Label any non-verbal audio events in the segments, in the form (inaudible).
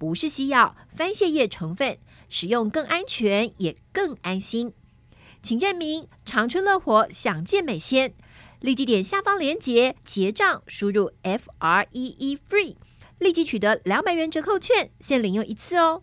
不是西药，番泻叶成分，使用更安全也更安心。请认明长春乐活享健美鲜，立即点下方链接结账，输入 F R E E FREE，立即取得两百元折扣券，限领用一次哦。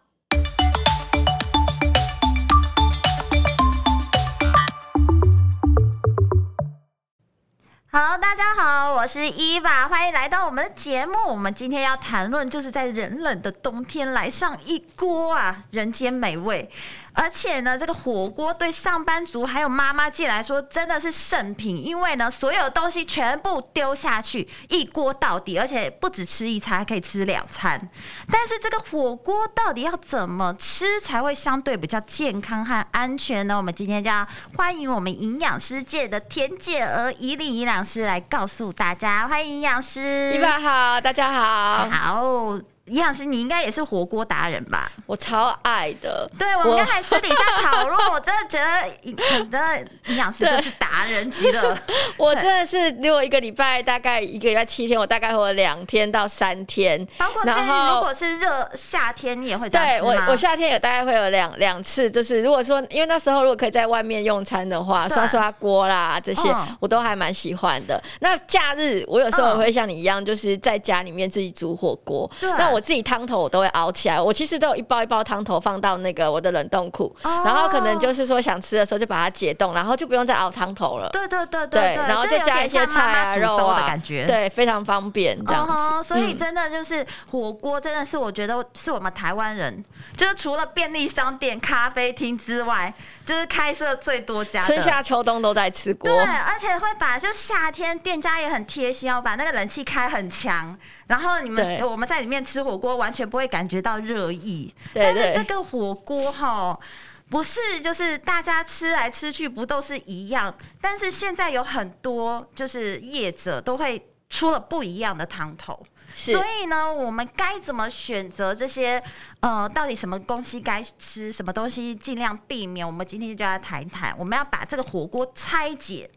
好，大家好，我是伊娃，欢迎来到我们的节目。我们今天要谈论，就是在人冷的冬天来上一锅啊，人间美味。而且呢，这个火锅对上班族还有妈妈界来说真的是圣品，因为呢，所有东西全部丢下去，一锅到底，而且不止吃一餐，还可以吃两餐。但是这个火锅到底要怎么吃才会相对比较健康和安全呢？我们今天就要欢迎我们营养师界的田姐儿伊利营养师来告诉大家。欢迎营养师，你们好，大家好，好。营养师，你应该也是火锅达人吧？我超爱的。对，我们刚才私底下讨论，我，真的觉得你的营养师就是达人级的。(laughs) 我真的是，如果一个礼拜大概一个礼拜七天，我大概会有两天到三天。包括是如果是热夏天，你也会这样？对，我我夏天也大概会有两两次，就是如果说因为那时候如果可以在外面用餐的话，刷刷锅啦这些，嗯、我都还蛮喜欢的。那假日我有时候也会像你一样，就是在家里面自己煮火锅。那我。自己汤头我都会熬起来，我其实都有一包一包汤头放到那个我的冷冻库，哦、然后可能就是说想吃的时候就把它解冻，然后就不用再熬汤头了。对对对对，对，然后就加一些菜啊肉啊的感觉，对，非常方便这样子。哦、所以真的就是火锅真的是我觉得是我们台湾人，就是除了便利商店、咖啡厅之外，就是开设最多家，春夏秋冬都在吃锅。对，而且会把就夏天店家也很贴心哦，把那个冷气开很强。然后你们我们在里面吃火锅，完全不会感觉到热意。对，但是这个火锅哈，不是就是大家吃来吃去不都是一样？但是现在有很多就是业者都会出了不一样的汤头，所以呢，我们该怎么选择这些？呃，到底什么东西该吃，什么东西尽量避免？我们今天就要谈一谈，我们要把这个火锅拆解。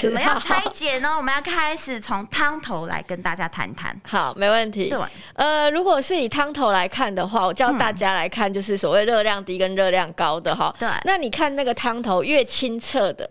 怎么样拆解呢？(laughs) 我们要开始从汤头来跟大家谈谈。好，没问题。对，呃，如果是以汤头来看的话，我教大家来看，就是所谓热量低跟热量高的哈。对。那你看那个汤头越清澈的。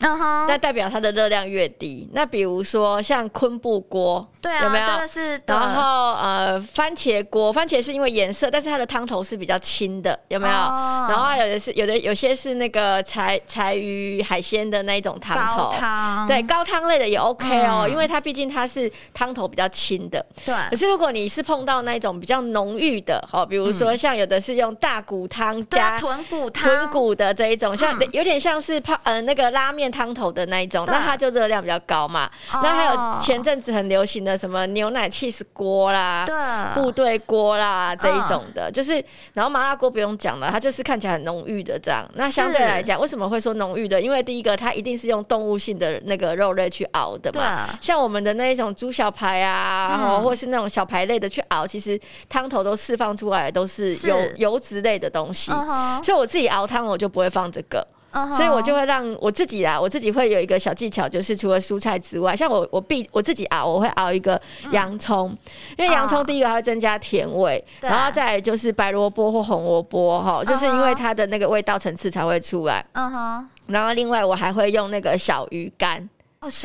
Uh. 那代表它的热量越低。那比如说像昆布锅，对啊，有没有？这个是。然后呃，番茄锅，番茄是因为颜色，但是它的汤头是比较清的，有没有？Oh. 然后还有的是有的有些是那个柴柴鱼海鲜的那一种汤头，高汤。对，高汤类的也 OK 哦，嗯、因为它毕竟它是汤头比较清的。对。可是如果你是碰到那种比较浓郁的，好，比如说像有的是用大骨汤加豚骨汤，豚骨的这一种，像有点像是泡呃那个拉面。汤头的那一种，那它就热量比较高嘛。Oh. 那还有前阵子很流行的什么牛奶 cheese 锅啦，对，部队锅啦这一种的，oh. 就是然后麻辣锅不用讲了，它就是看起来很浓郁的这样。那相对来讲，是为什么会说浓郁的？因为第一个它一定是用动物性的那个肉类去熬的嘛。像我们的那一种猪小排啊，然后、嗯、或是那种小排类的去熬，其实汤头都释放出来都是油是油脂类的东西。Uh. 所以我自己熬汤我就不会放这个。所以我就会让我自己啊，我自己会有一个小技巧，就是除了蔬菜之外，像我我必我自己熬，我会熬一个洋葱，因为洋葱第一个它会增加甜味，然后再来就是白萝卜或红萝卜哈，就是因为它的那个味道层次才会出来。嗯哼。然后另外我还会用那个小鱼干。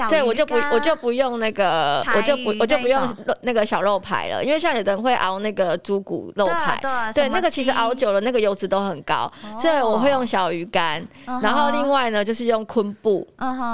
对，我就不我就不用那个，我就不我就不用那个小肉排了，因为像有的人会熬那个猪骨肉排，对，那个其实熬久了那个油脂都很高，所以我会用小鱼干，然后另外呢就是用昆布，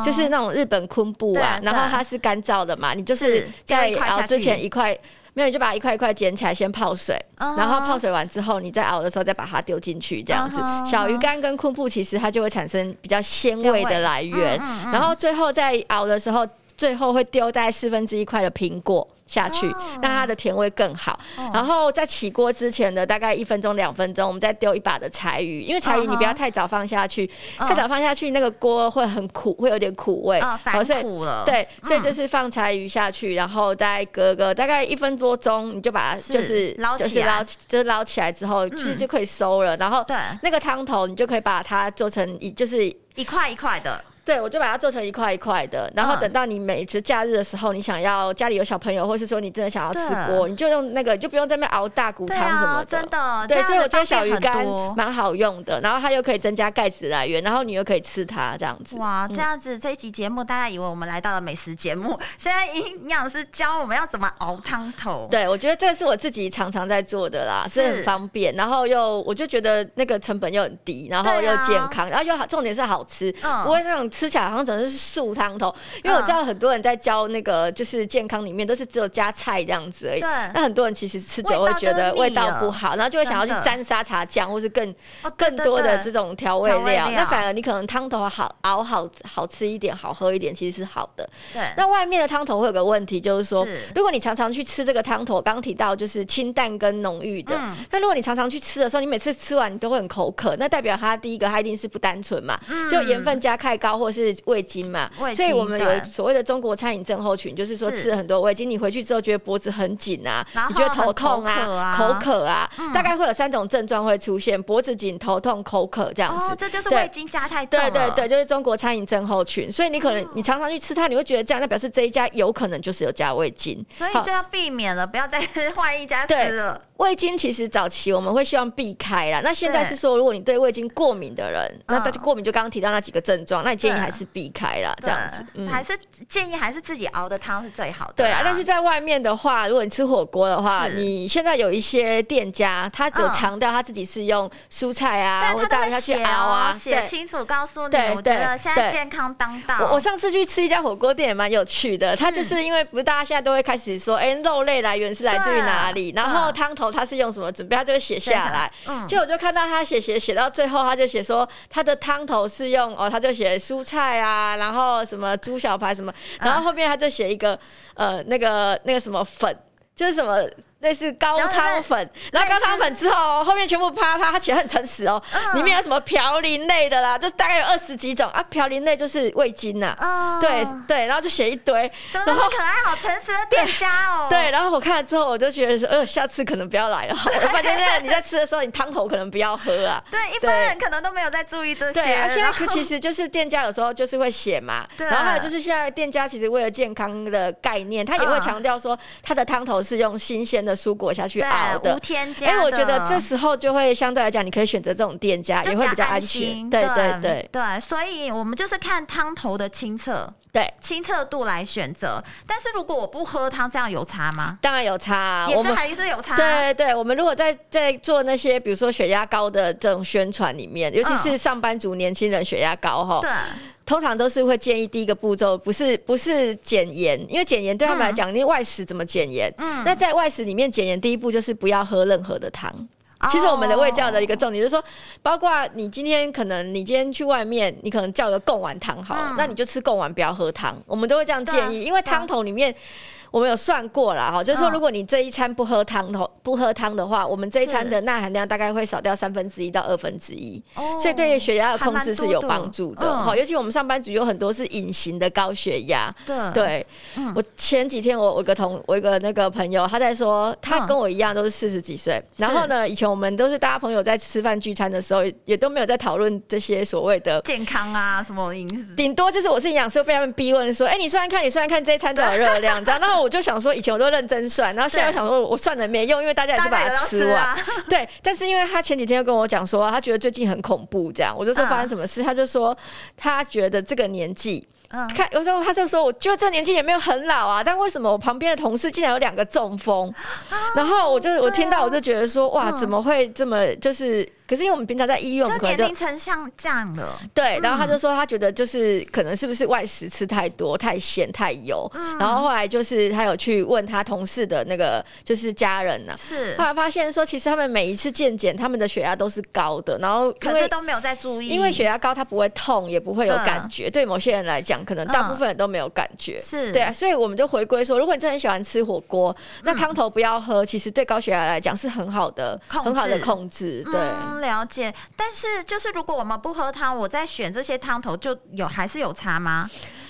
就是那种日本昆布啊，然后它是干燥的嘛，你就是在熬之前一块。没有，你就把一块一块捡起来，先泡水，uh huh. 然后泡水完之后，你再熬的时候再把它丢进去，这样子。Uh huh. 小鱼干跟昆布其实它就会产生比较鲜味的来源，然后最后在熬的时候，最后会丢在四分之一块的苹果。下去，让它的甜味更好。然后在起锅之前的大概一分钟、两分钟，我们再丢一把的柴鱼，因为柴鱼你不要太早放下去，太早放下去那个锅会很苦，会有点苦味。反苦了。对，所以就是放柴鱼下去，然后再隔个大概一分多钟，你就把它就是捞起来，就是捞起来之后，其实就可以收了。然后对那个汤头，你就可以把它做成一就是一块一块的。对，我就把它做成一块一块的，然后等到你每次假日的时候，你想要家里有小朋友，或是说你真的想要吃锅，你就用那个，就不用在那熬大骨汤什么的。真的，对，所以我觉得小鱼干蛮好用的，然后它又可以增加钙质来源，然后你又可以吃它这样子。哇，这样子这一集节目，大家以为我们来到了美食节目，现在营养师教我们要怎么熬汤头。对，我觉得这个是我自己常常在做的啦，是很方便，然后又我就觉得那个成本又很低，然后又健康，然后又重点是好吃，不会那种吃起来好像整的是。素汤头，因为我知道很多人在教那个就是健康里面都是只有加菜这样子而已。对。那很多人其实吃久会觉得味道不好，然后就会想要去沾沙茶酱或是更更多的这种调味料。那反而你可能汤头好熬好好吃一点，好喝一点，其实是好的。对。那外面的汤头会有个问题，就是说，如果你常常去吃这个汤头，刚刚提到就是清淡跟浓郁的。嗯。那如果你常常去吃的时候，你每次吃完你都会很口渴，那代表它第一个它一定是不单纯嘛，就盐分加太高或是味精。嘛，所以我们有所谓的中国餐饮症候群，就是说吃了很多味精，你回去之后觉得脖子很紧啊，你觉得头痛啊、口渴啊，大概会有三种症状会出现：脖子紧、头痛、口渴这样子。这就是味精加太多。对对对，就是中国餐饮症候群。所以你可能你常常去吃它，你会觉得这样，那表示这一家有可能就是有加味精，所以就要避免了，不要再换一家吃了。(laughs) 味精其实早期我们会希望避开啦，那现在是说，如果你对味精过敏的人，那他就过敏就刚刚提到那几个症状，那你建议还是避开啦，这样子，还是建议还是自己熬的汤是最好的。对啊，但是在外面的话，如果你吃火锅的话，你现在有一些店家，他有强调他自己是用蔬菜啊，或者带他去熬啊，写清楚告诉你。我觉得现在健康当道。我我上次去吃一家火锅店也蛮有趣的，他就是因为不是大家现在都会开始说，哎，肉类来源是来自于哪里，然后汤头。他是用什么准备？他就会写下来。嗯，就我就看到他写写写到最后，他就写说他的汤头是用哦，他就写蔬菜啊，然后什么猪小排什么，然后后面他就写一个呃那个那个什么粉，就是什么。类似高汤粉，然后高汤粉之后，后面全部啪啪，他写很诚实哦，里面有什么嘌呤类的啦，就大概有二十几种啊，嘌呤类就是味精呐，对对，然后就写一堆，怎么那么可爱，好诚实的店家哦。(laughs) 对，然后我看了之后，我就觉得说，呃，下次可能不要来了。我发现现在你在吃的时候，你汤头可能不要喝啊。对，一般人可能都没有在注意这些。对，现在可其实就是店家有时候就是会写嘛，(laughs) 然后还有就是现在店家其实为了健康的概念，他也会强调说，他的汤头是用新鲜的蔬果下去。无添加。哎，我觉得这时候就会相对来讲，你可以选择这种店家，也会比较安全。对对对对，所以我们就是看汤头的清澈，对清澈度来选择。但是如果我不喝汤，这样有差吗？当然有差，也是还是有差。对对，我们如果在在做那些，比如说血压高的这种宣传里面，尤其是上班族年轻人血压高哈，对。通常都是会建议第一个步骤不是不是减盐，因为减盐对他们来讲，你外食怎么减盐？嗯，那在外食里面减盐，第一步就是不要喝任何的汤。其实我们的卫教的一个重点就是说，包括你今天可能你今天去外面，你可能叫个贡丸汤好了，那你就吃贡丸，不要喝汤。我们都会这样建议，因为汤头里面。我们有算过了哈，就是说，如果你这一餐不喝汤头，不喝汤的话，我们这一餐的钠含量大概会少掉三分之一到二分之一，所以对血压的控制是有帮助的。好，尤其我们上班族有很多是隐形的高血压。对，我前几天我我个同我一个那个朋友，他在说，他跟我一样都是四十几岁，然后呢，以前我们都是大家朋友在吃饭聚餐的时候，也都没有在讨论这些所谓的健康啊什么饮食，顶多就是我是营养师被他们逼问说，哎，你算算看，你算算看这一餐多少热量，这样，然后。我就想说，以前我都认真算，然后现在我想说，我算了没用，因为大家也是把它吃完。啊、(laughs) 对，但是因为他前几天又跟我讲说，他觉得最近很恐怖，这样，我就说发生什么事，嗯、他就说他觉得这个年纪。看有时候他就说，我觉得这年纪也没有很老啊，但为什么我旁边的同事竟然有两个中风？然后我就我听到我就觉得说，哇，怎么会这么就是？可是因为我们平常在医院，就年龄层像这样的，对。然后他就说，他觉得就是可能是不是外食吃太多、太咸、太油。然后后来就是他有去问他同事的那个就是家人呢，是后来发现说，其实他们每一次健检，他们的血压都是高的，然后可是都没有在注意，因为血压高，他不会痛，也不会有感觉。对某些人来讲，可能大部分人都没有感觉，是对啊。所以我们就回归说，如果你真的很喜欢吃火锅，那汤头不要喝，其实对高血压来讲是很好的、很好的控制。对。了解，但是就是如果我们不喝汤，我在选这些汤头就有还是有差吗？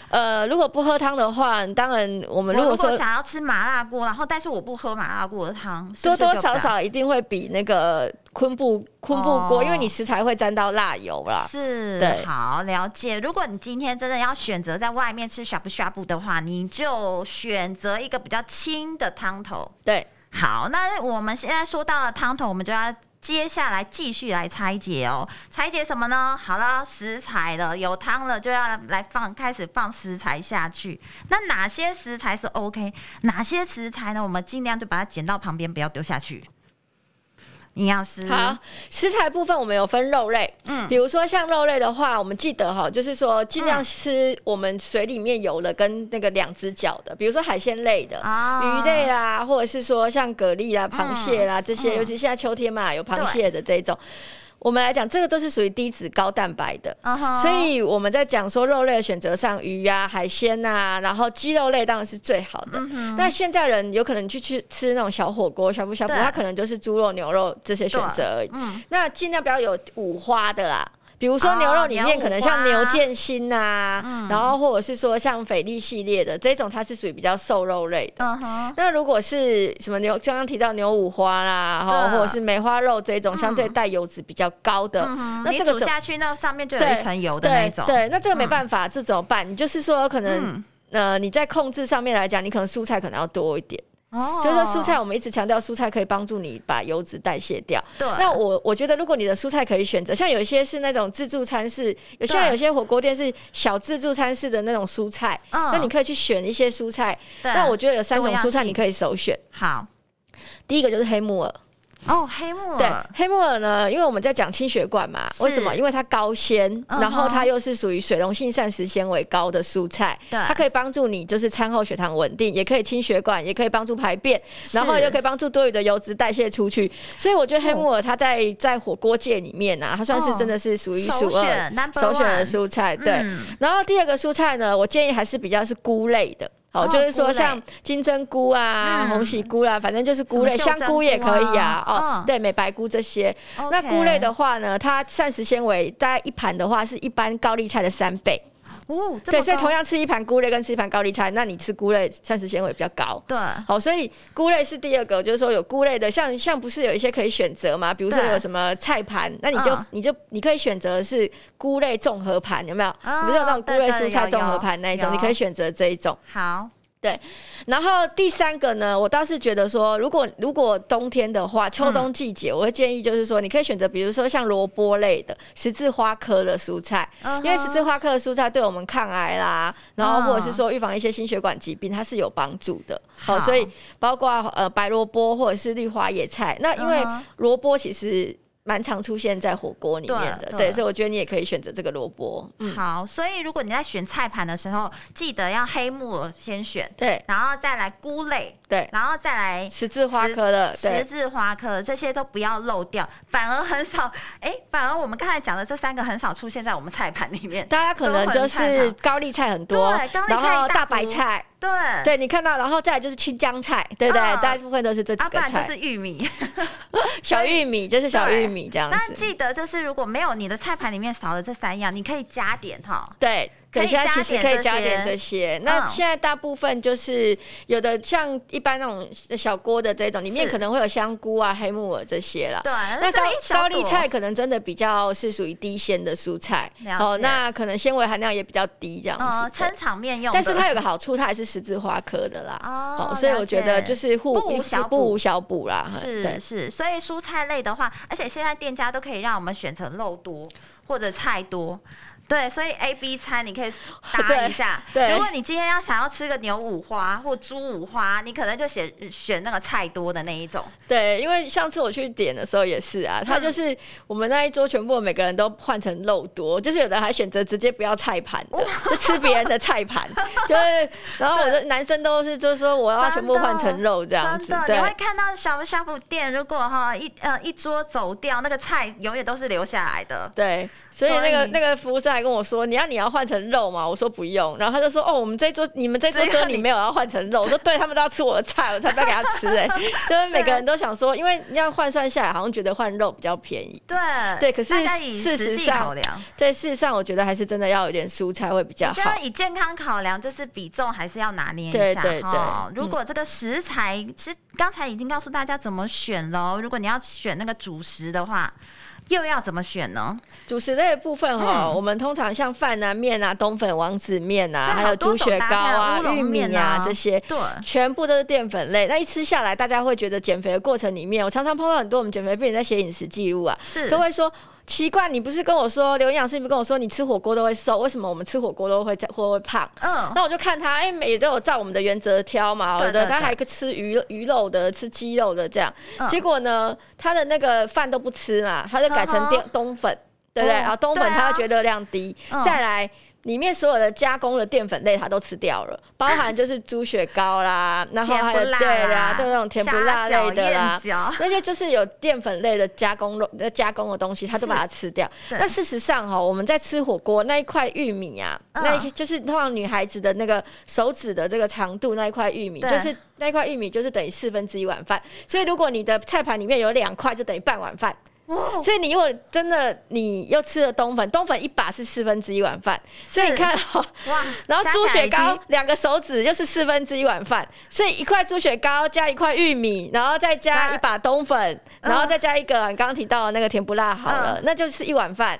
呃，如果不喝汤的话，当然我们如果说想要吃麻辣锅，然后但是我不喝麻辣锅的汤，多多少少一定会比那个昆布昆布锅，哦、因为你食材会沾到辣油啦。是，对，好了解。如果你今天真的要选择在外面吃呷哺呷哺的话，你就选择一个比较轻的汤头。对，好，那我们现在说到了汤头，我们就要。接下来继续来拆解哦，拆解什么呢？好了，食材了，有汤了，就要来放，开始放食材下去。那哪些食材是 OK？哪些食材呢？我们尽量就把它剪到旁边，不要丢下去。营养师，好，食材部分我们有分肉类，嗯，比如说像肉类的话，我们记得哈，就是说尽量吃我们水里面有的跟那个两只脚的，比如说海鲜类的，啊、鱼类啦，或者是说像蛤蜊啦、螃蟹啦、嗯、这些，尤其现在秋天嘛，有螃蟹的这种。我们来讲，这个都是属于低脂高蛋白的，uh huh. 所以我们在讲说肉类的选择上，鱼啊、海鲜啊，然后鸡肉类当然是最好的。Uh. 那现在人有可能去去吃那种小火锅、小不小不，它可能就是猪肉、牛肉这些选择而已。Uh. 那尽量不要有五花的啦。比如说牛肉里面可能像牛腱心呐，然后或者是说像菲力系列的这种，它是属于比较瘦肉类的。那如果是什么牛，刚刚提到牛五花啦，哈，或者是梅花肉这种，相对带油脂比较高的，那这个煮下去，那上面就有一层油的那种。对，那这个没办法，这怎么办？你就是说可能呃你在控制上面来讲，你可能蔬菜可能要多一点。哦，就是说蔬菜，我们一直强调蔬菜可以帮助你把油脂代谢掉。对，那我我觉得如果你的蔬菜可以选择，像有一些是那种自助餐式，有现在有些火锅店是小自助餐式的那种蔬菜，那你可以去选一些蔬菜。那我觉得有三种蔬菜你可以首选。好，第一个就是黑木耳。哦，黑木耳。对，黑木耳呢，因为我们在讲清血管嘛，为什么？因为它高纤，然后它又是属于水溶性膳食纤维高的蔬菜，它可以帮助你就是餐后血糖稳定，也可以清血管，也可以帮助排便，然后又可以帮助多余的油脂代谢出去。所以我觉得黑木耳它在在火锅界里面呢，它算是真的是数一数二首选的蔬菜。对，然后第二个蔬菜呢，我建议还是比较是菇类的。哦，就是说像金针菇啊、红喜菇啦，反正就是菇类，香菇也可以啊。哦，对，美白菇这些。那菇类的话呢，它膳食纤维大概一盘的话是一般高丽菜的三倍。哦，对，所以同样吃一盘菇类跟吃一盘高丽菜，那你吃菇类膳食纤维比较高。对，好，所以菇类是第二个，就是说有菇类的，像像不是有一些可以选择吗？比如说有什么菜盘，那你就你就你可以选择是菇类综合盘，有没有？不是有那种菇类蔬菜综合盘那一种，你可以选择这一种。好。对，然后第三个呢，我倒是觉得说，如果如果冬天的话，秋冬季节，嗯、我会建议就是说，你可以选择，比如说像萝卜类的十字花科的蔬菜，因为十字花科的蔬菜对我们抗癌啦，然后或者是说预防一些心血管疾病，它是有帮助的。好，所以包括呃白萝卜或者是绿花野菜，那因为萝卜其实。蛮常出现在火锅里面的，对，对，所以我觉得你也可以选择这个萝卜。嗯，好，所以如果你在选菜盘的时候，记得要黑木耳先选，对，然后再来菇类，对，然后再来十字花科的，十字花科这些都不要漏掉，反而很少，哎、欸，反而我们刚才讲的这三个很少出现在我们菜盘里面，大家可能就是高丽菜很多，对，高丽菜大，大白菜。对，对你看到，然后再来就是青江菜，对不对？哦、大部分都是这几个菜，就是玉米，(laughs) 小玉米就是小玉米这样子。那记得就是如果没有你的菜盘里面少了这三样，你可以加点哈。对。对，现在其实可以加点这些。那现在大部分就是有的像一般那种小锅的这种，里面可能会有香菇啊、黑木耳这些了。对，那高高丽菜可能真的比较是属于低纤的蔬菜。哦，那可能纤维含量也比较低，这样子。撑场面用。但是它有个 (laughs) 好处，它还是十字花科的啦。哦。所以我觉得就是互补小补，不无小补啦。是是，所以蔬菜类的话，而且现在店家都可以让我们选成肉多或者菜多。对，所以 A、B 餐你可以搭一下。对，如果你今天要想要吃个牛五花或猪五花，你可能就选选那个菜多的那一种。对，因为上次我去点的时候也是啊，他就是我们那一桌全部每个人都换成肉多，就是有的还选择直接不要菜盘的，就吃别人的菜盘。就是，然后我的男生都是就是说我要全部换成肉这样子。真的，你会看到小小补店，如果哈一呃一桌走掉，那个菜永远都是留下来的。对。所以那个那个服务生还跟我说：“你要你要换成肉吗？”我说：“不用。”然后他就说：“哦，我们这桌你们这桌只有你没有要换成肉。”我说：“对，他们都要吃我的菜，我才不要给他吃。”哎，就是每个人都想说，因为你要换算下来，好像觉得换肉比较便宜。对对，可是事实上，对事实上，我觉得还是真的要有点蔬菜会比较好。我觉得以健康考量，就是比重还是要拿捏一下。对对对，如果这个食材，其实刚才已经告诉大家怎么选喽。如果你要选那个主食的话。又要怎么选呢？主食类的部分哈，嗯、我们通常像饭啊、面啊、冬粉、王子面啊，还有猪血糕啊、玉米啊这些，对，全部都是淀粉类。那一吃下来，大家会觉得减肥的过程里面，我常常碰到很多我们减肥病人在写饮食记录啊，是都会说。奇怪，你不是跟我说刘营养师，你不跟我说你吃火锅都会瘦，为什么我们吃火锅都会会会胖？嗯，那我就看他，哎、欸，每都有照我们的原则挑嘛，有的他还吃鱼鱼肉的，吃鸡肉的这样，嗯、结果呢，他的那个饭都不吃嘛，他就改成淀冬粉，嗯、对不对？然后冬粉他会觉得热量低，嗯、再来。里面所有的加工的淀粉类，它都吃掉了，包含就是猪血糕啦，(laughs) 然后还有对啦，对那种甜不辣类的啦，那些就是有淀粉类的加工肉、加工的东西，它都把它吃掉。(laughs) 那事实上哈，我们在吃火锅那一块玉米啊，那就是通常女孩子的那个手指的这个长度那一块玉米，就是那一块玉米就是等于四分之一碗饭。所以如果你的菜盘里面有两块，就等于半碗饭。所以你如果真的你又吃了冬粉，冬粉一把是四分之一碗饭，所以你看 (laughs) 哇，然后猪血糕两个手指又是四分之一碗饭，所以一块猪血糕加一块玉米，然后再加一把冬粉，然后再加一个你刚刚提到的那个甜不辣，好了，那就是一碗饭，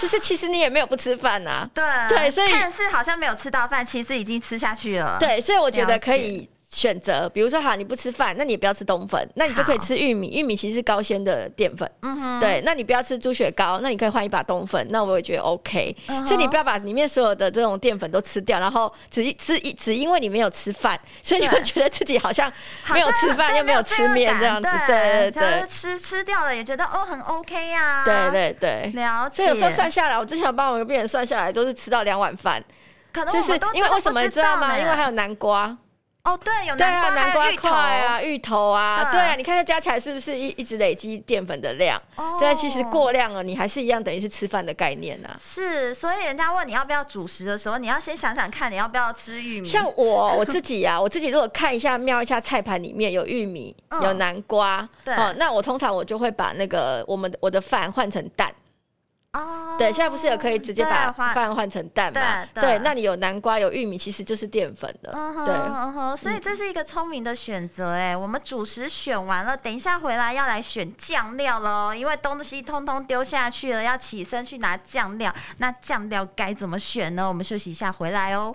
就是其实你也没有不吃饭呐，对对，所以看似好像没有吃到饭，其实已经吃下去了，对，所以我觉得可以。选择，比如说哈，你不吃饭，那你也不要吃冬粉，那你就可以吃玉米。玉米其实是高纤的淀粉，嗯哼，对。那你不要吃猪血糕，那你可以换一把冬粉，那我也觉得 OK。嗯、所以你不要把里面所有的这种淀粉都吃掉，然后只只只因为你没有吃饭，所以你会觉得自己好像没有吃饭又没有吃面这样子，对对对。吃吃掉了也觉得哦很 OK 呀、啊，对对对。了解。所以有时候算下来，我之前有帮我一个病人算下来，都是吃到两碗饭，可能就是因为为什么你知道吗？因为还有南瓜。哦，对，有南瓜、南瓜块啊，芋头啊，对啊，你看它加起来是不是一一直累积淀粉的量？哦，对，其实过量了，你还是一样，等于是吃饭的概念呐。是，所以人家问你要不要主食的时候，你要先想想看你要不要吃玉米。像我我自己呀，(laughs) 我自己如果看一下瞄一下菜盘里面有玉米、有南瓜，哦，那我通常我就会把那个我们我的饭换成蛋。哦，对，现在不是有可以直接把饭换成蛋吗？对，那你有南瓜有玉米，其实就是淀粉的。对，所以这是一个聪明的选择。哎，我们主食选完了，等一下回来要来选酱料喽，因为东西通通丢下去了，要起身去拿酱料。那酱料该怎么选呢？我们休息一下，回来哦。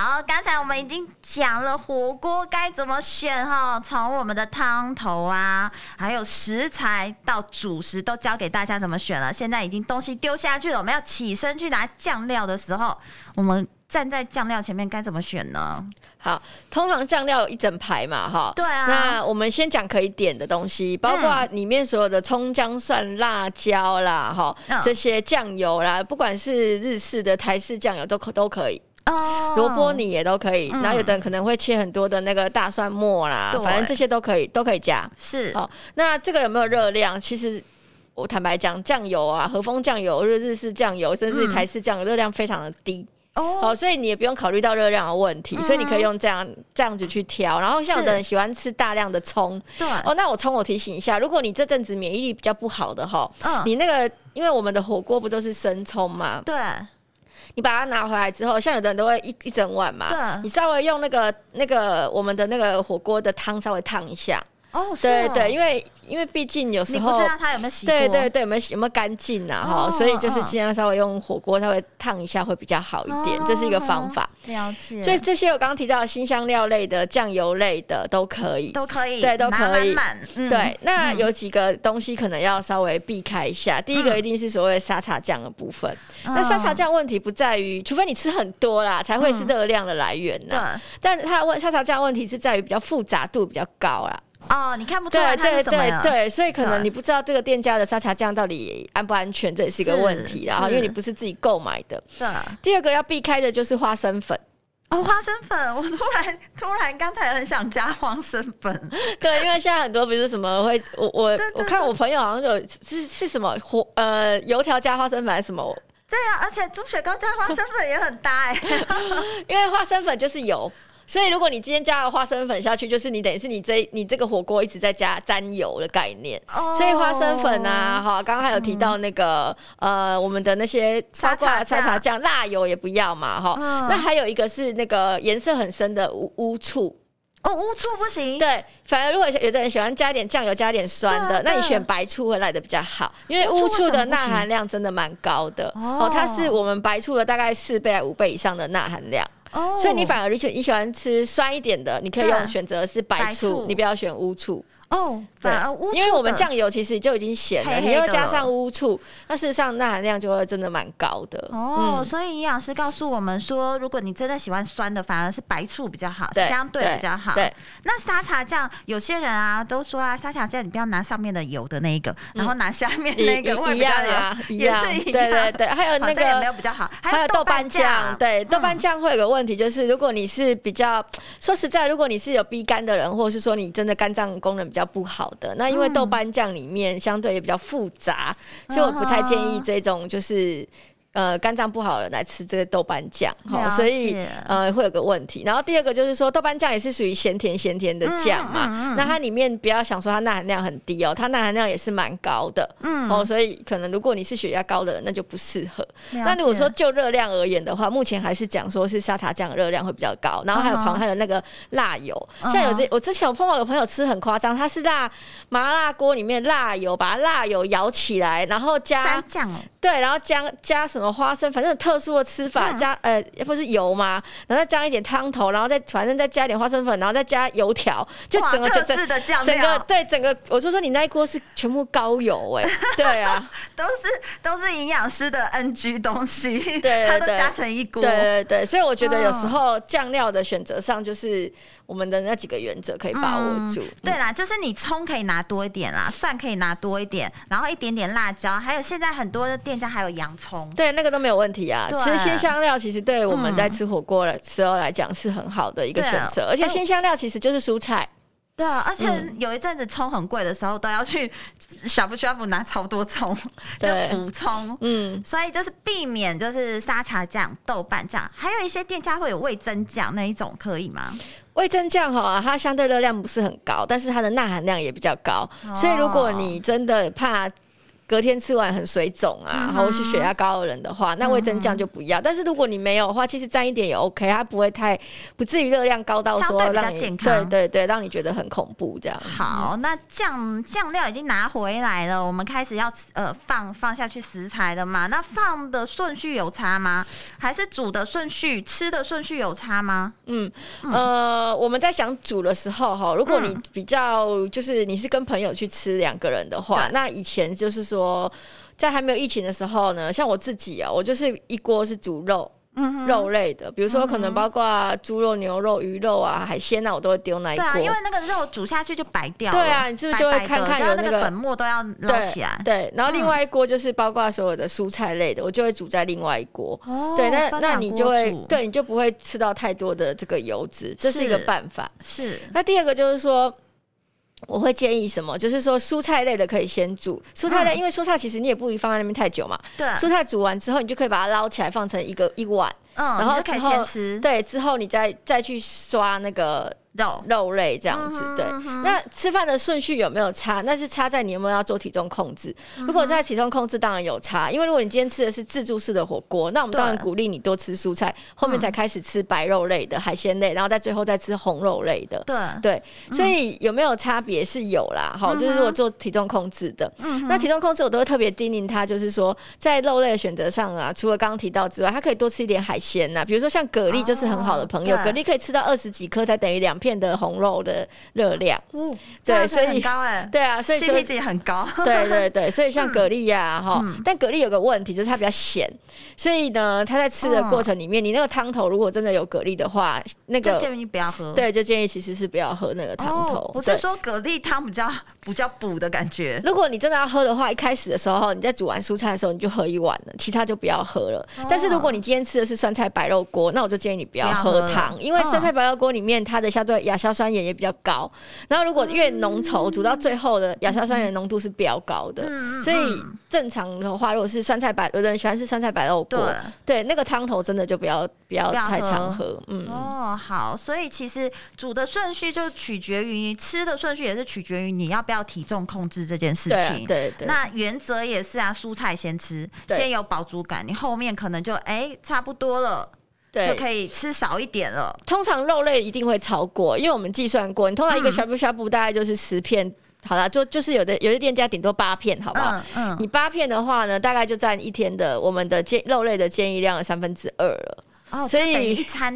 好，刚才我们已经讲了火锅该怎么选哈，从我们的汤头啊，还有食材到主食都教给大家怎么选了。现在已经东西丢下去了，我们要起身去拿酱料的时候，我们站在酱料前面该怎么选呢？好，通常酱料有一整排嘛，哈。对啊。那我们先讲可以点的东西，包括里面所有的葱、姜、蒜、辣椒啦，哈、嗯，这些酱油啦，不管是日式的、台式酱油都可都可以。哦。萝卜泥也都可以，然后有的人可能会切很多的那个大蒜末啦，反正这些都可以，都可以加。是。哦，那这个有没有热量？其实我坦白讲，酱油啊，和风酱油、日日式酱油，甚至台式酱油，热量非常的低。哦，所以你也不用考虑到热量的问题，嗯，所以你可以用这样这样子去挑。然后像有的人喜欢吃大量的葱，对哦，那我葱我提醒一下，如果你这阵子免疫力比较不好的哈，嗯，你那个因为我们的火锅不都是生葱嘛，对，你把它拿回来之后，像有的人都会一一整碗嘛，对，你稍微用那个那个我们的那个火锅的汤稍微烫一下。哦，对对对，因为因为毕竟有时候你不知道它有没有洗，对对对，有没有洗有没有干净啊？哈、哦，所以就是尽量稍微用火锅稍微烫一下会比较好一点，哦、这是一个方法。了解。所以这些我刚刚提到的辛香料类的、酱油类的都可以，都可以，对，都可以。对，那有几个东西可能要稍微避开一下。嗯、第一个一定是所谓沙茶酱的部分。嗯、那沙茶酱问题不在于，除非你吃很多啦，才会是热量的来源呢、嗯。但它问沙茶酱问题是在于比较复杂度比较高啦。哦，你看不出来它是什么？对对对，所以可能你不知道这个店家的沙茶酱到底安不安全，这也是一个问题。然后，因为你不是自己购买的。对。第二个要避开的就是花生粉。哦，花生粉，我突然突然刚才很想加花生粉。(laughs) 对，因为现在很多比如什么会，我我我看我朋友好像有是是什么火呃油条加花生粉还是什么？对啊，而且猪血糕加花生粉也很搭哎，(laughs) 因为花生粉就是油。所以，如果你今天加了花生粉下去，就是你等于是你这你这个火锅一直在加沾油的概念。Oh, 所以花生粉啊，哈，刚刚还有提到那个、嗯、呃，我们的那些沙茶沙茶酱、辣油也不要嘛，哈、嗯。那还有一个是那个颜色很深的乌乌醋。哦，乌醋不行。对，反而如果有的人喜欢加点酱油、加点酸的，那你选白醋会来的比较好，因为乌醋的钠含量真的蛮高的。哦，它是我们白醋的大概四倍、五倍以上的钠含量。Oh, 所以你反而你喜你喜欢吃酸一点的，你可以用选择是白醋，白醋，你不要选乌醋。哦，对，因为我们酱油其实就已经咸了黑黑，你又加上乌醋，那事实上钠含量就会真的蛮高的。哦，嗯、所以营养师告诉我们说，如果你真的喜欢酸的，反而是白醋比较好，相对比较好。对，那沙茶酱，有些人啊都说啊，沙茶酱你不要拿上面的油的那一个，然后拿下面那个一样啊，也是一样。对对对，还有那个也没有比较好，还有豆瓣酱。对，豆瓣酱会有个问题，就是如果你是比较说实在，如果你是有逼肝的人，或者是说你真的肝脏功能比较不好的，那因为豆瓣酱里面相对也比较复杂，嗯，所以我不太建议这种就是。呃，肝脏不好的人来吃这个豆瓣酱，好，所以呃会有个问题。然后第二个就是说，豆瓣酱也是属于咸甜咸甜的酱嘛，嗯嗯嗯，那它里面不要想说它钠含量很低哦，它钠含量也是蛮高的，嗯，哦，所以可能如果你是血压高的人，那就不适合。那如果说就热量而言的话，目前还是讲说是沙茶酱热量会比较高，然后还有旁还有那个辣油，嗯，像有这我之前有碰到有朋友吃很夸张，他是辣麻辣锅里面辣油，把辣油舀起来，然后加酱，对，然后加加什么？花生，反正特殊的吃法，加呃，不是油吗？然后再加一点汤头，然后再反正再加一点花生粉，然后再加油条，就整个就整个整个对整个，我就说你那一锅是全部高油哎、欸，(laughs) 对啊，都是都是营养师的 NG 东西，对，它都加成一锅，对对对，所以我觉得有时候酱料的选择上就是。我们的那几个原则可以把握住。嗯、对啦，就是你葱可以拿多一点啦，蒜可以拿多一点，然后一点点辣椒，还有现在很多的店家还有洋葱，对，那个都没有问题啊。其实鲜香料其实对我们在吃火锅的时候来讲是很好的一个选择，而且鲜香料其实就是蔬菜。对啊，而且有一阵子葱很贵的时候，都要去小不需要不拿超多葱，就补充。嗯，所以就是避免就是沙茶酱、豆瓣酱，还有一些店家会有味增酱那一种，可以吗？味增酱哈，它相对热量不是很高，但是它的钠含量也比较高，哦，所以如果你真的怕。隔天吃完很水肿啊，或者是血压高的人的话，那味增酱就不要，嗯。但是如果你没有的话，其实沾一点也 OK，它不会太不至于热量高到说让你相对比较健康。对对对，让你觉得很恐怖这样。好，那酱酱料已经拿回来了，我们开始要呃放放下去食材了嘛？那放的顺序有差吗？还是煮的顺序、吃的顺序有差吗？嗯呃，我们在想煮的时候哈，如果你比较就是你是跟朋友去吃两个人的话，那以前就是说。说在还没有疫情的时候呢，像我自己啊，我就是一锅是煮肉，肉类的，比如说可能包括猪肉、牛肉、鱼肉啊、海鲜啊，我都会丢那一锅。对啊，因为那个肉煮下去就白掉了。对啊，你是不是就会看看有那个粉末都要捞起来？对，然后另外一锅就是包括所有的蔬菜类的，我就会煮在另外一锅。对，那那你就会，对，你就不会吃到太多的这个油脂，这是一个办法。是。那第二个就是说。我会建议什么？就是说蔬菜类的可以先煮蔬菜类，因为蔬菜其实你也不宜放在那边太久嘛。对，蔬菜煮完之后，你就可以把它捞起来，放成一个一碗，嗯，然后可以先吃。对，之后你再再去刷那个。肉肉类这样子，对。那吃饭的顺序有没有差？那是差在你有没有要做体重控制。如果在体重控制，当然有差。因为如果你今天吃的是自助式的火锅，那我们当然鼓励你多吃蔬菜，后面才开始吃白肉类的海鲜类，然后在最后再吃红肉类的。对对，所以有没有差别是有啦。好，就是如果做体重控制的，那体重控制我都会特别叮咛他，就是说在肉类的选择上啊，除了刚刚提到之外，他可以多吃一点海鲜呐，比如说像蛤蜊就是很好的朋友，蛤蜊可以吃到二十几颗才等于两片。的红肉的热量，嗯，对，所以很高哎，对啊，所以 CP 值也很高，对对对，所以像蛤蜊呀，哈，但蛤蜊有个问题就是它比较咸，所以呢，它在吃的过程里面，你那个汤头如果真的有蛤蜊的话，那个建议不要喝，对，就建议其实是不要喝那个汤头，不是说蛤蜊汤比较比较补的感觉。如果你真的要喝的话，一开始的时候你在煮完蔬菜的时候你就喝一碗了，其他就不要喝了。但是如果你今天吃的是酸菜白肉锅，那我就建议你不要喝汤，因为酸菜白肉锅里面它的相对亚硝酸盐也比较高，然后如果越浓稠，煮到最后的亚硝酸盐浓度是比较高的，所以正常的话，如果是酸菜白，有的人喜欢吃酸菜白肉锅，对，那个汤头真的就不要不要太常喝，嗯。哦好，所以其实煮的顺序就取决于吃的顺序，也是取决于你要不要体重控制这件事情，对对，那原则也是啊，蔬菜先吃，先有饱足感，你后面可能就哎差不多了。对，就可以吃少一点了。通常肉类一定会超过，因为我们计算过，你通常一个呷哺呷哺大概就是十片，嗯、好啦，就就是有的有的店家顶多八片，好不好？嗯，嗯你八片的话呢，大概就占一天的我们的建肉类的建议量的三分之二了。哦，所以一餐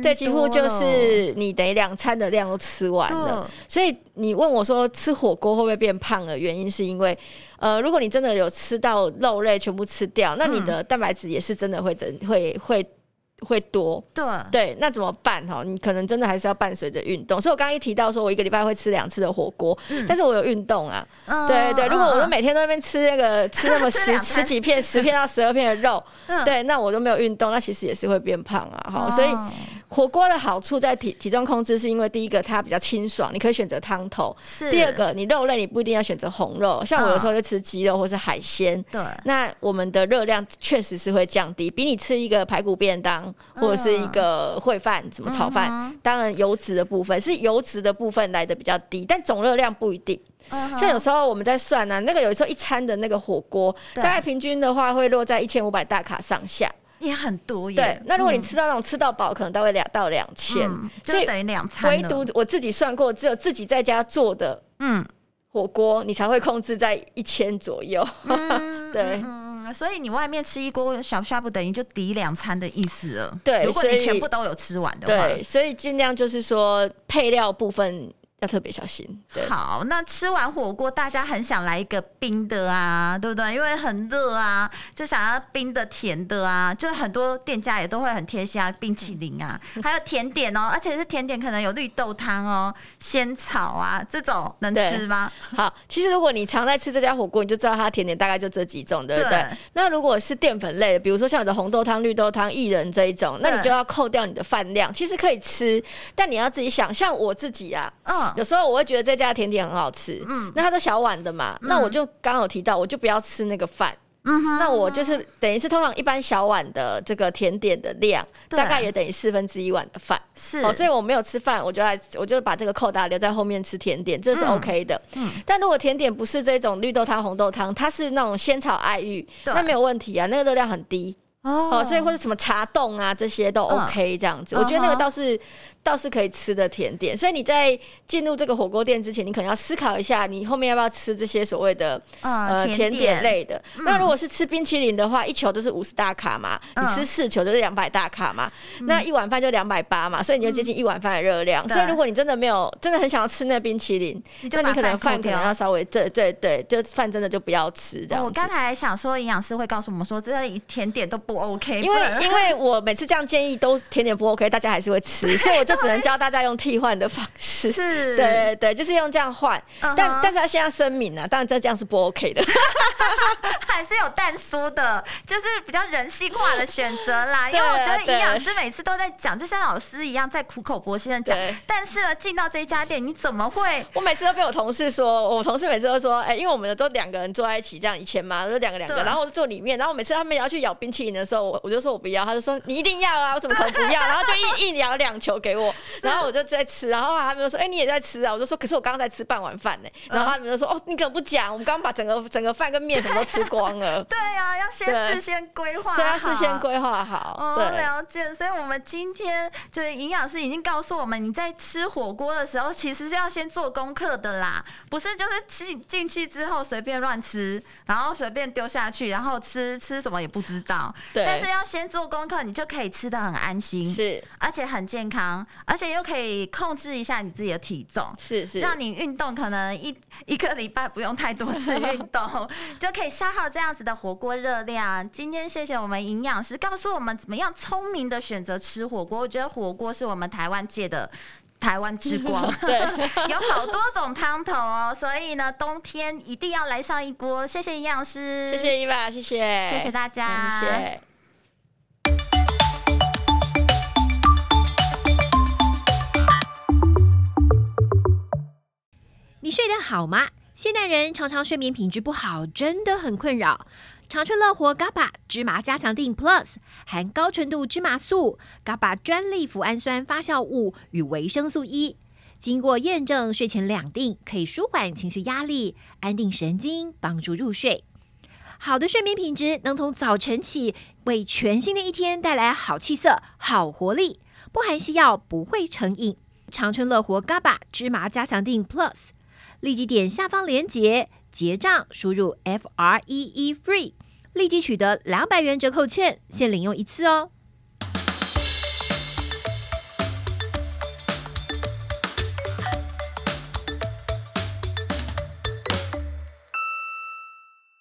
对，几乎就是你等于两餐的量都吃完了。所以你问我说吃火锅会不会变胖的原因是因为，呃，如果你真的有吃到肉类全部吃掉，那你的蛋白质也是真的会增会会。会多，对对，那怎么办哈？你可能真的还是要伴随着运动。所以我刚刚一提到说，我一个礼拜会吃两次的火锅，嗯、但是我有运动啊。嗯、对对，如果我都每天都在那边吃那个 (laughs) 吃那么十十几片、(laughs) 十片到十二片的肉，嗯、对，那我都没有运动，那其实也是会变胖啊。哈、嗯，所以。火锅的好处在体体重控制，是因为第一个它比较清爽，你可以选择汤头；第二个，你肉类你不一定要选择红肉，像我有时候就吃鸡肉或是海鲜。对，那我们的热量确实是会降低，比你吃一个排骨便当或者是一个烩饭、什么炒饭，当然油脂的部分是油脂的部分来的比较低，但总热量不一定。像有时候我们在算呢、啊，那个有时候一餐的那个火锅，大概平均的话会落在一千五百大卡上下。也很多耶。对，那如果你吃到那种吃到饱，可能大概两到两千，就等于两餐。唯独我自己算过，只有自己在家做的，嗯，火锅你才会控制在一千左右。(laughs) 对，所以你外面吃一锅小呷不，等于就抵两餐的意思了。对，如果你全部都有吃完的话，对，所以尽量就是说配料部分。要特别小心。对，好，那吃完火锅，大家很想来一个冰的啊，对不对？因为很热啊，就想要冰的、甜的啊。就是很多店家也都会很贴心啊，冰淇淋啊，还有甜点哦，而且是甜点，可能有绿豆汤哦、仙草啊这种，能吃吗？好，其实如果你常在吃这家火锅，你就知道它甜点大概就这几种，对不对？对，那如果是淀粉类的，比如说像有的红豆汤、绿豆汤、薏仁这一种，那你就要扣掉你的饭量。其实可以吃，但你要自己想，像我自己啊，嗯。有时候我会觉得这家甜点很好吃，嗯，那它都小碗的嘛，嗯、那我就刚有提到，我就不要吃那个饭，嗯哼，那我就是等于是通常一般小碗的这个甜点的量，对。大概也等于四分之一碗的饭，是，哦，所以我没有吃饭，我就来，我就把这个扣打留在后面吃甜点，这是 OK 的，嗯，嗯，但如果甜点不是这种绿豆汤、红豆汤，它是那种仙草爱玉，那没有问题啊，那个热量很低，哦，所以或者什么茶冻啊这些都 OK 这样子，嗯、我觉得那个倒是。倒是可以吃的甜点，所以你在进入这个火锅店之前，你可能要思考一下，你后面要不要吃这些所谓的呃甜点类的。那如果是吃冰淇淋的话，一球就是五十大卡嘛，你吃四球就是两百大卡嘛，那一碗饭就两百八嘛，所以你就接近一碗饭的热量。所以如果你真的没有真的很想要吃那冰淇淋，那你可能饭可能要稍微对对对，就饭真的就不要吃这样。我刚才想说，营养师会告诉我们说，这甜点都不不 OK，因为因为我每次这样建议都甜点不 OK，大家还是会吃，(laughs) 所以我就只能教大家用替换的方式。是，对对对，就是用这样换。Uh huh. 但但是他现在声明啊，当然这这样是不 OK 的，(laughs) 还是有但书的，就是比较人性化的选择啦。(laughs) 因为我觉得营养师每次都在讲，就像老师一样在苦口婆心的讲。但是呢，进到这一家店，你怎么会？我每次都被我同事说，我同事每次都说，哎、欸，因为我们都两个人坐在一起，这样以前嘛，就两个两个，然后我就坐里面，然后每次他们也要去咬冰淇淋的时候，我我就说我不要，他就说你一定要啊，我怎么可能不要？然后就一 (laughs) 一咬两球给我，然后我就在吃，然后他们就说，哎、欸，你也在吃啊？我就说，可是我刚刚在吃半碗饭呢。然后他们就说，哦，你怎么不讲？我们刚刚把整个整个饭跟面什么都吃光了。对啊，要先事先规划，对，要事先规划好。哦，了解。所以我们今天就是营养师已经告诉我们，你在吃火锅的时候，其实是要先做功课的啦，不是就是进进去之后随便乱吃，然后随便丢下去，然后吃吃什么也不知道。对。但是要先做功课，你就可以吃的很安心，是，而且很健康，而且又可以控制一下你自己的体重，是是，让你运动可能一一个礼拜不用太多次运动，(laughs) 就可以消耗这样子的火锅热量。今天谢谢我们营养师告诉我们怎么样聪明的选择吃火锅。我觉得火锅是我们台湾界的。台湾之光，(laughs) 对，(laughs) 有好多种汤头哦，所以呢，冬天一定要来上一锅。谢谢营养师，谢谢伊娃，谢谢，谢谢大家，谢谢。你睡得好吗？现代人常常睡眠品质不好，真的很困扰。长春乐活 GABA 芝麻加强定 Plus 含高纯度芝麻素、GABA 专利脯氨酸发酵物与维生素 E，经过验证，睡前两錠可以舒缓情绪压力、安定神经，帮助入睡。好的睡眠品质能从早晨起为全新的一天带来好气色、好活力。不含西药，不会成瘾。长春乐活 GABA 芝麻加强定 Plus，立即点下方链接结账，输入 F R E E FREE。立即取得两百元折扣券，先领用一次哦。